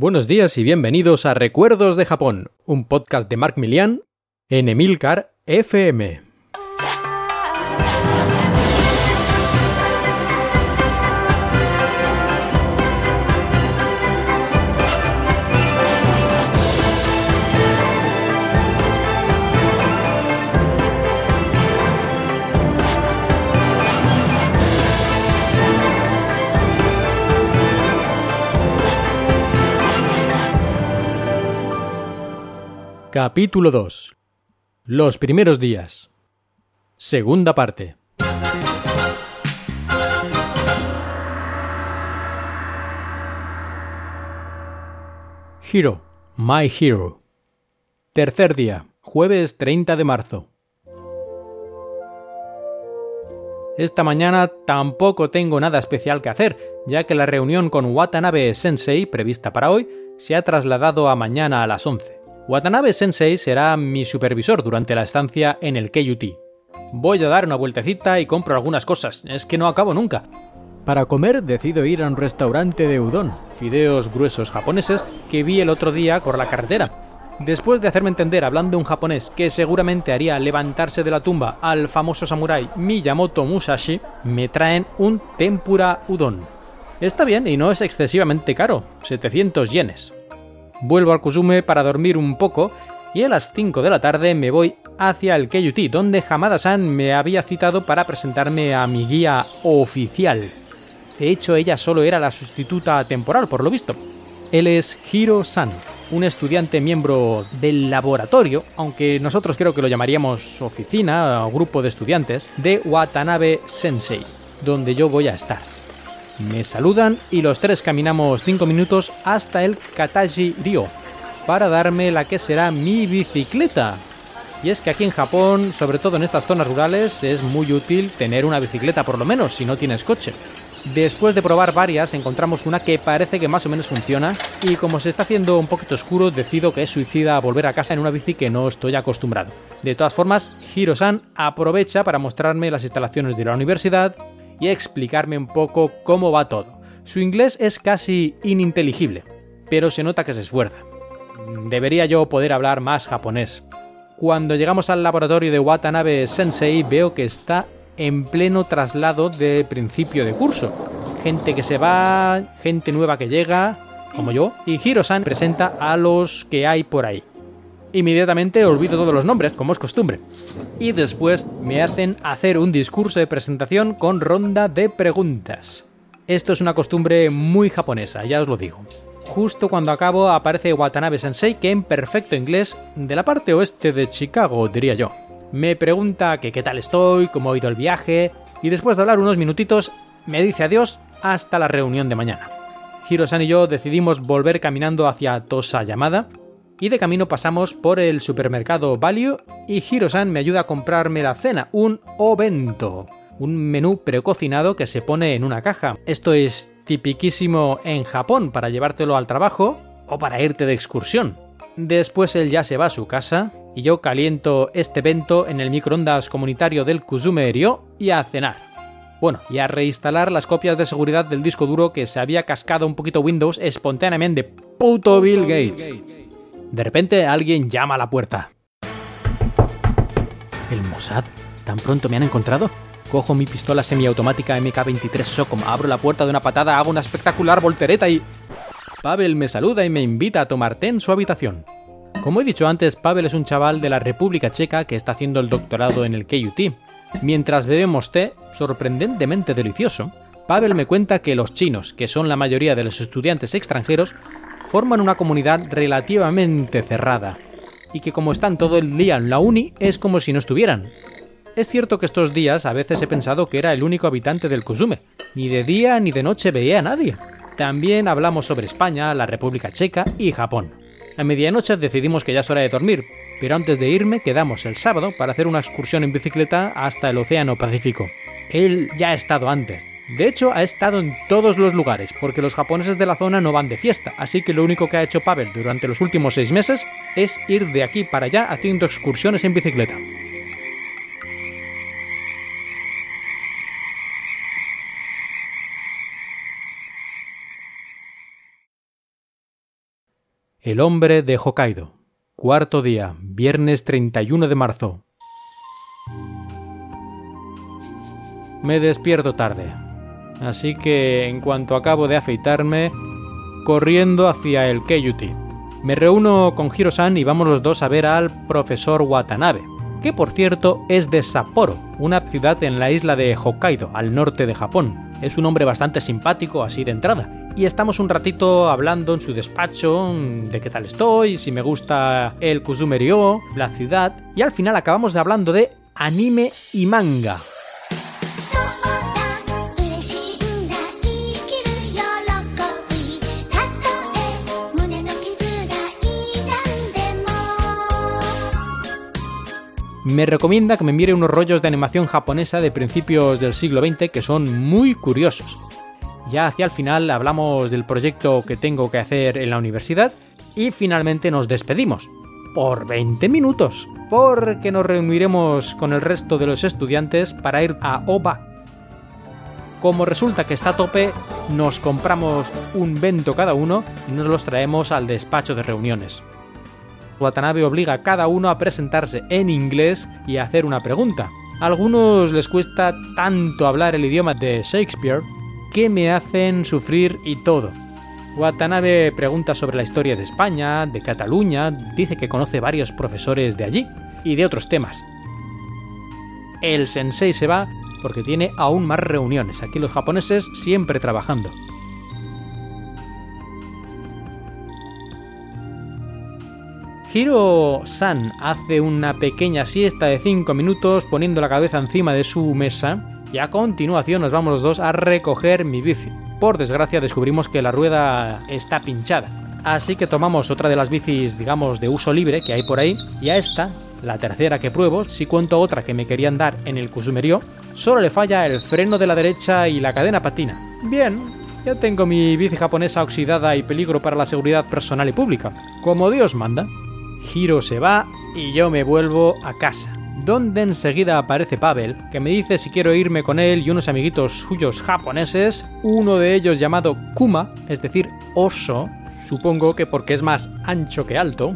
Buenos días y bienvenidos a Recuerdos de Japón, un podcast de Mark Milian en Emilcar FM. Capítulo 2. Los primeros días. Segunda parte. Hero, My Hero. Tercer día, jueves 30 de marzo. Esta mañana tampoco tengo nada especial que hacer, ya que la reunión con Watanabe Sensei, prevista para hoy, se ha trasladado a mañana a las 11. Watanabe Sensei será mi supervisor durante la estancia en el KUT. Voy a dar una vueltecita y compro algunas cosas, es que no acabo nunca. Para comer decido ir a un restaurante de udon, fideos gruesos japoneses que vi el otro día por la carretera. Después de hacerme entender hablando un japonés que seguramente haría levantarse de la tumba al famoso samurái Miyamoto Musashi, me traen un tempura udon. Está bien y no es excesivamente caro, 700 yenes. Vuelvo al Kusume para dormir un poco y a las 5 de la tarde me voy hacia el KUT, donde Hamada-san me había citado para presentarme a mi guía oficial. De hecho, ella solo era la sustituta temporal, por lo visto. Él es Hiro-san, un estudiante miembro del laboratorio, aunque nosotros creo que lo llamaríamos oficina o grupo de estudiantes, de Watanabe Sensei, donde yo voy a estar. Me saludan y los tres caminamos 5 minutos hasta el Kataji Ryo para darme la que será mi bicicleta. Y es que aquí en Japón, sobre todo en estas zonas rurales, es muy útil tener una bicicleta por lo menos si no tienes coche. Después de probar varias, encontramos una que parece que más o menos funciona y como se está haciendo un poquito oscuro, decido que es suicida volver a casa en una bici que no estoy acostumbrado. De todas formas, Hiro-san aprovecha para mostrarme las instalaciones de la universidad, y explicarme un poco cómo va todo. Su inglés es casi ininteligible, pero se nota que se esfuerza. Debería yo poder hablar más japonés. Cuando llegamos al laboratorio de Watanabe Sensei veo que está en pleno traslado de principio de curso. Gente que se va, gente nueva que llega, como yo, y Hiro-san presenta a los que hay por ahí. Inmediatamente olvido todos los nombres, como es costumbre. Y después me hacen hacer un discurso de presentación con ronda de preguntas. Esto es una costumbre muy japonesa, ya os lo digo. Justo cuando acabo aparece Watanabe Sensei que en perfecto inglés, de la parte oeste de Chicago, diría yo. Me pregunta que qué tal estoy, cómo ha ido el viaje, y después de hablar unos minutitos, me dice adiós hasta la reunión de mañana. Hirosan y yo decidimos volver caminando hacia Tosa Yamada, y de camino pasamos por el supermercado Value y Hirosan me ayuda a comprarme la cena, un ovento, un menú precocinado que se pone en una caja. Esto es tipiquísimo en Japón para llevártelo al trabajo o para irte de excursión. Después él ya se va a su casa y yo caliento este evento en el microondas comunitario del Kuzume Ryo y a cenar. Bueno, y a reinstalar las copias de seguridad del disco duro que se había cascado un poquito Windows espontáneamente. Puto Bill Gates. De repente alguien llama a la puerta. ¿El Mossad? ¿Tan pronto me han encontrado? Cojo mi pistola semiautomática MK-23 Socom, abro la puerta de una patada, hago una espectacular voltereta y... Pavel me saluda y me invita a tomar té en su habitación. Como he dicho antes, Pavel es un chaval de la República Checa que está haciendo el doctorado en el KUT. Mientras bebemos té, sorprendentemente delicioso, Pavel me cuenta que los chinos, que son la mayoría de los estudiantes extranjeros, forman una comunidad relativamente cerrada, y que como están todo el día en la uni es como si no estuvieran. Es cierto que estos días a veces he pensado que era el único habitante del Kusume, ni de día ni de noche veía a nadie. También hablamos sobre España, la República Checa y Japón. A medianoche decidimos que ya es hora de dormir, pero antes de irme quedamos el sábado para hacer una excursión en bicicleta hasta el Océano Pacífico. Él ya ha estado antes, de hecho, ha estado en todos los lugares, porque los japoneses de la zona no van de fiesta, así que lo único que ha hecho Pavel durante los últimos seis meses es ir de aquí para allá haciendo excursiones en bicicleta. El hombre de Hokkaido. Cuarto día, viernes 31 de marzo. Me despierto tarde. Así que en cuanto acabo de afeitarme, corriendo hacia el Keyuti. Me reúno con Hiro-san y vamos los dos a ver al profesor Watanabe, que por cierto es de Sapporo, una ciudad en la isla de Hokkaido, al norte de Japón. Es un hombre bastante simpático así de entrada, y estamos un ratito hablando en su despacho de qué tal estoy, si me gusta el Kuzumerio, la ciudad, y al final acabamos de hablando de anime y manga. Me recomienda que me mire unos rollos de animación japonesa de principios del siglo XX que son muy curiosos. Ya hacia el final hablamos del proyecto que tengo que hacer en la universidad y finalmente nos despedimos. Por 20 minutos. Porque nos reuniremos con el resto de los estudiantes para ir a OBA. Como resulta que está a tope, nos compramos un vento cada uno y nos los traemos al despacho de reuniones. Watanabe obliga a cada uno a presentarse en inglés y a hacer una pregunta. A algunos les cuesta tanto hablar el idioma de Shakespeare que me hacen sufrir y todo. Watanabe pregunta sobre la historia de España, de Cataluña, dice que conoce varios profesores de allí y de otros temas. El sensei se va porque tiene aún más reuniones, aquí los japoneses siempre trabajando. Hiro-san hace una pequeña siesta de 5 minutos poniendo la cabeza encima de su mesa y a continuación nos vamos los dos a recoger mi bici. Por desgracia descubrimos que la rueda está pinchada. Así que tomamos otra de las bicis, digamos, de uso libre que hay por ahí, y a esta, la tercera que pruebo, si cuento otra que me querían dar en el Kusumerio, solo le falla el freno de la derecha y la cadena patina. Bien, ya tengo mi bici japonesa oxidada y peligro para la seguridad personal y pública, como Dios manda. Hiro se va y yo me vuelvo a casa donde enseguida aparece Pavel, que me dice si quiero irme con él y unos amiguitos suyos japoneses, uno de ellos llamado Kuma, es decir, oso, supongo que porque es más ancho que alto,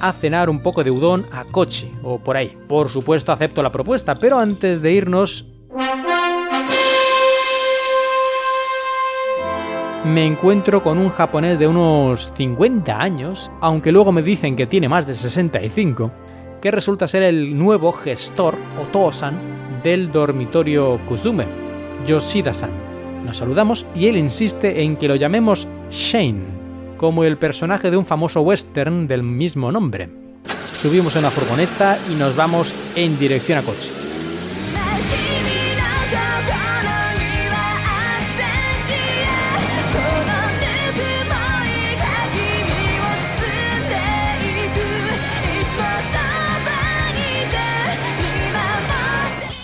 a cenar un poco de udon a Kochi, o por ahí. Por supuesto acepto la propuesta, pero antes de irnos... Me encuentro con un japonés de unos 50 años, aunque luego me dicen que tiene más de 65, que resulta ser el nuevo gestor o Tosan del dormitorio Kuzume, Yoshida-san. Nos saludamos y él insiste en que lo llamemos Shane, como el personaje de un famoso western del mismo nombre. Subimos a una furgoneta y nos vamos en dirección a coche.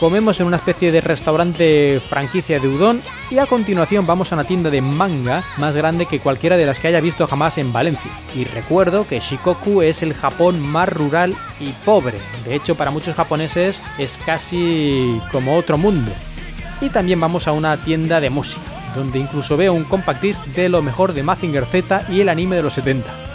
Comemos en una especie de restaurante franquicia de udon y a continuación vamos a una tienda de manga más grande que cualquiera de las que haya visto jamás en Valencia. Y recuerdo que Shikoku es el Japón más rural y pobre, de hecho para muchos japoneses es casi como otro mundo. Y también vamos a una tienda de música, donde incluso veo un compact disc de lo mejor de Mazinger Z y el anime de los 70.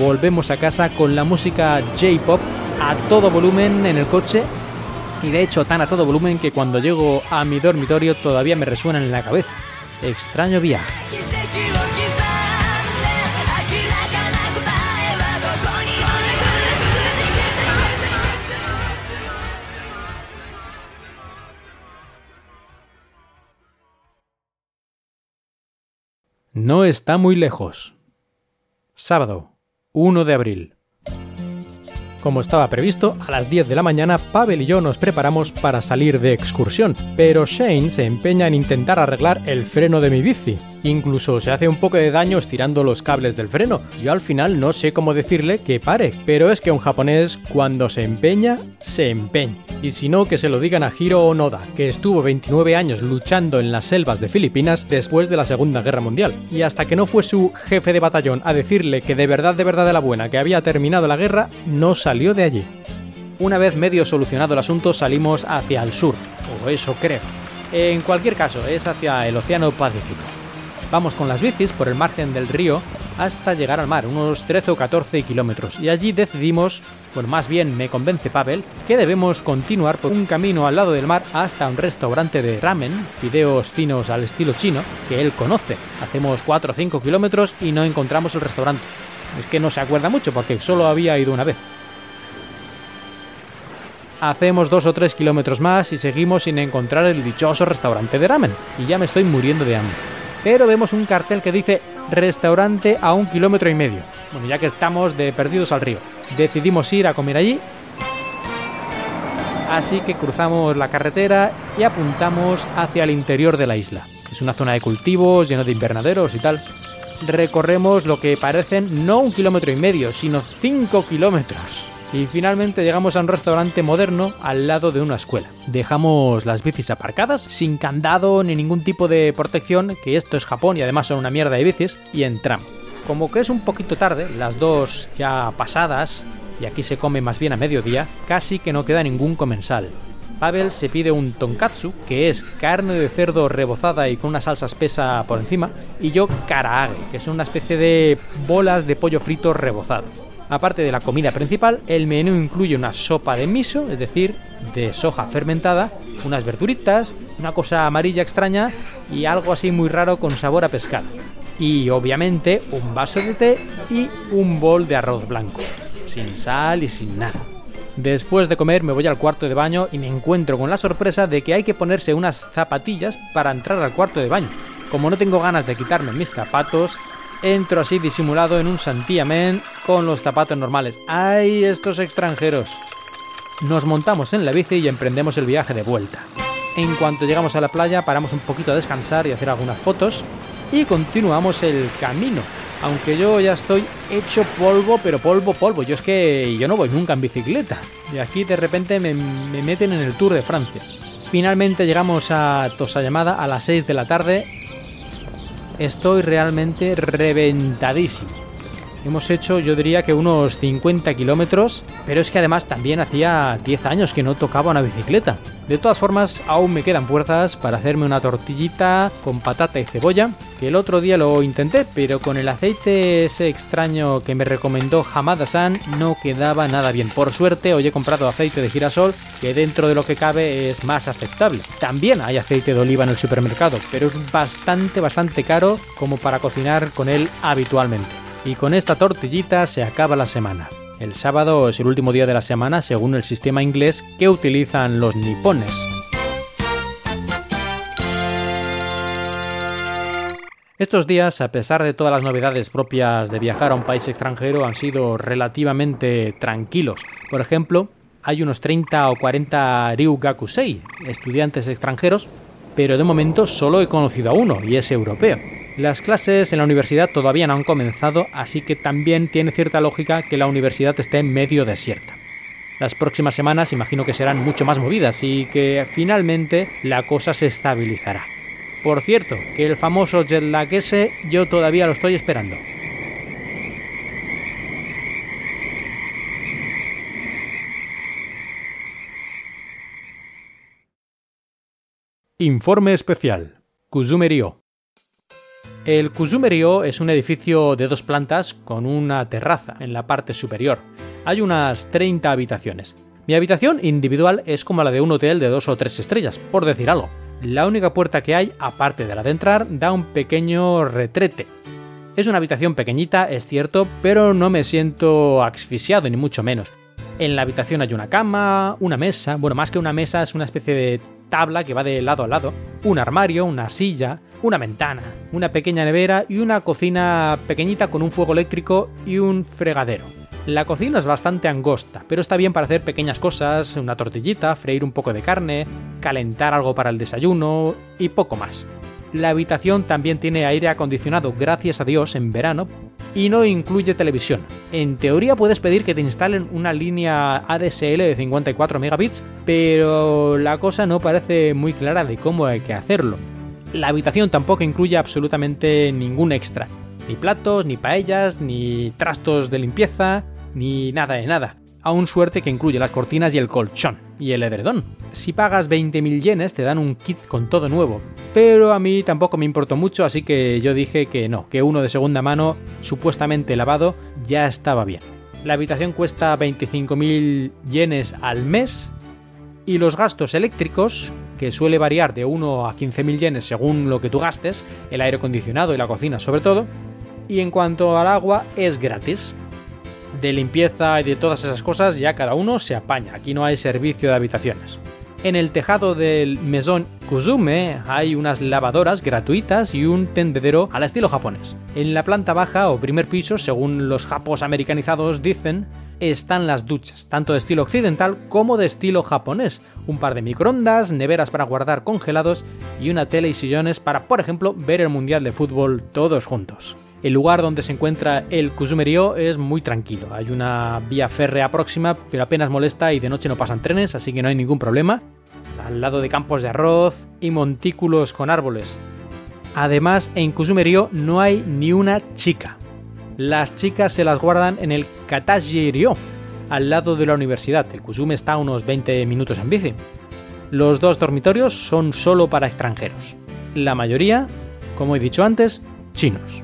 Volvemos a casa con la música J-Pop a todo volumen en el coche y de hecho tan a todo volumen que cuando llego a mi dormitorio todavía me resuenan en la cabeza. Extraño viaje. No está muy lejos. Sábado, 1 de abril. Como estaba previsto, a las 10 de la mañana Pavel y yo nos preparamos para salir de excursión, pero Shane se empeña en intentar arreglar el freno de mi bici. Incluso se hace un poco de daño estirando los cables del freno. Yo al final no sé cómo decirle que pare, pero es que un japonés cuando se empeña, se empeña. Y si no, que se lo digan a Hiro Onoda, que estuvo 29 años luchando en las selvas de Filipinas después de la Segunda Guerra Mundial. Y hasta que no fue su jefe de batallón a decirle que de verdad, de verdad de la buena, que había terminado la guerra, no salió de allí. Una vez medio solucionado el asunto, salimos hacia el sur, o eso creo. En cualquier caso, es hacia el Océano Pacífico. Vamos con las bicis por el margen del río hasta llegar al mar, unos 13 o 14 kilómetros, y allí decidimos, pues más bien me convence Pavel, que debemos continuar por un camino al lado del mar hasta un restaurante de ramen, fideos finos al estilo chino, que él conoce. Hacemos 4 o 5 kilómetros y no encontramos el restaurante. Es que no se acuerda mucho porque solo había ido una vez. Hacemos dos o tres kilómetros más y seguimos sin encontrar el dichoso restaurante de ramen, y ya me estoy muriendo de hambre pero vemos un cartel que dice restaurante a un kilómetro y medio. Bueno, ya que estamos de perdidos al río, decidimos ir a comer allí. Así que cruzamos la carretera y apuntamos hacia el interior de la isla. Es una zona de cultivos, lleno de invernaderos y tal. Recorremos lo que parecen no un kilómetro y medio, sino cinco kilómetros y finalmente llegamos a un restaurante moderno al lado de una escuela. Dejamos las bicis aparcadas, sin candado ni ningún tipo de protección, que esto es Japón y además son una mierda de bicis, y entramos. Como que es un poquito tarde, las dos ya pasadas, y aquí se come más bien a mediodía, casi que no queda ningún comensal. Pavel se pide un tonkatsu, que es carne de cerdo rebozada y con una salsa espesa por encima, y yo karaage, que es una especie de bolas de pollo frito rebozado. Aparte de la comida principal, el menú incluye una sopa de miso, es decir, de soja fermentada, unas verduritas, una cosa amarilla extraña y algo así muy raro con sabor a pescado. Y obviamente un vaso de té y un bol de arroz blanco, sin sal y sin nada. Después de comer me voy al cuarto de baño y me encuentro con la sorpresa de que hay que ponerse unas zapatillas para entrar al cuarto de baño. Como no tengo ganas de quitarme mis zapatos, entro así disimulado en un santiamén con los zapatos normales. ¡Ay, estos extranjeros! Nos montamos en la bici y emprendemos el viaje de vuelta. En cuanto llegamos a la playa paramos un poquito a descansar y hacer algunas fotos y continuamos el camino. Aunque yo ya estoy hecho polvo, pero polvo, polvo. Yo es que yo no voy nunca en bicicleta. Y aquí de repente me, me meten en el Tour de Francia. Finalmente llegamos a Tosayamada a las 6 de la tarde estoy realmente reventadísimo. Hemos hecho, yo diría que unos 50 kilómetros, pero es que además también hacía 10 años que no tocaba una bicicleta. De todas formas, aún me quedan fuerzas para hacerme una tortillita con patata y cebolla, que el otro día lo intenté, pero con el aceite ese extraño que me recomendó Hamada-san no quedaba nada bien. Por suerte, hoy he comprado aceite de girasol, que dentro de lo que cabe es más aceptable. También hay aceite de oliva en el supermercado, pero es bastante, bastante caro como para cocinar con él habitualmente. Y con esta tortillita se acaba la semana. El sábado es el último día de la semana según el sistema inglés que utilizan los nipones. Estos días, a pesar de todas las novedades propias de viajar a un país extranjero, han sido relativamente tranquilos. Por ejemplo, hay unos 30 o 40 Ryugakusei, estudiantes extranjeros, pero de momento solo he conocido a uno, y es europeo. Las clases en la universidad todavía no han comenzado, así que también tiene cierta lógica que la universidad esté medio desierta. Las próximas semanas imagino que serán mucho más movidas y que finalmente la cosa se estabilizará. Por cierto, que el famoso jet lag ese yo todavía lo estoy esperando. Informe especial. Kuzumerio. El Kuzumerio es un edificio de dos plantas con una terraza en la parte superior. Hay unas 30 habitaciones. Mi habitación individual es como la de un hotel de dos o tres estrellas, por decir algo. La única puerta que hay, aparte de la de entrar, da un pequeño retrete. Es una habitación pequeñita, es cierto, pero no me siento asfixiado ni mucho menos. En la habitación hay una cama, una mesa, bueno, más que una mesa es una especie de tabla que va de lado a lado, un armario, una silla, una ventana, una pequeña nevera y una cocina pequeñita con un fuego eléctrico y un fregadero. La cocina es bastante angosta, pero está bien para hacer pequeñas cosas, una tortillita, freír un poco de carne, calentar algo para el desayuno y poco más. La habitación también tiene aire acondicionado, gracias a Dios, en verano, y no incluye televisión. En teoría puedes pedir que te instalen una línea ADSL de 54 megabits, pero la cosa no parece muy clara de cómo hay que hacerlo. La habitación tampoco incluye absolutamente ningún extra, ni platos, ni paellas, ni trastos de limpieza, ni nada de nada. Aún suerte que incluye las cortinas y el colchón, y el edredón. Si pagas 20.000 yenes te dan un kit con todo nuevo, pero a mí tampoco me importó mucho, así que yo dije que no, que uno de segunda mano, supuestamente lavado, ya estaba bien. La habitación cuesta 25.000 yenes al mes y los gastos eléctricos, que suele variar de 1 a 15.000 yenes según lo que tú gastes, el aire acondicionado y la cocina sobre todo, y en cuanto al agua es gratis. De limpieza y de todas esas cosas ya cada uno se apaña, aquí no hay servicio de habitaciones. En el tejado del Maison Kuzume hay unas lavadoras gratuitas y un tendedero al estilo japonés. En la planta baja o primer piso, según los japos americanizados dicen, están las duchas, tanto de estilo occidental como de estilo japonés, un par de microondas, neveras para guardar congelados y una tele y sillones para, por ejemplo, ver el Mundial de Fútbol todos juntos. El lugar donde se encuentra el Kuzumerio es muy tranquilo. Hay una vía férrea próxima, pero apenas molesta y de noche no pasan trenes, así que no hay ningún problema. Al lado de campos de arroz y montículos con árboles. Además, en Kuzumerio no hay ni una chica. Las chicas se las guardan en el Kataji-ryo, al lado de la universidad. El Kuzume está a unos 20 minutos en bici. Los dos dormitorios son solo para extranjeros. La mayoría, como he dicho antes, chinos.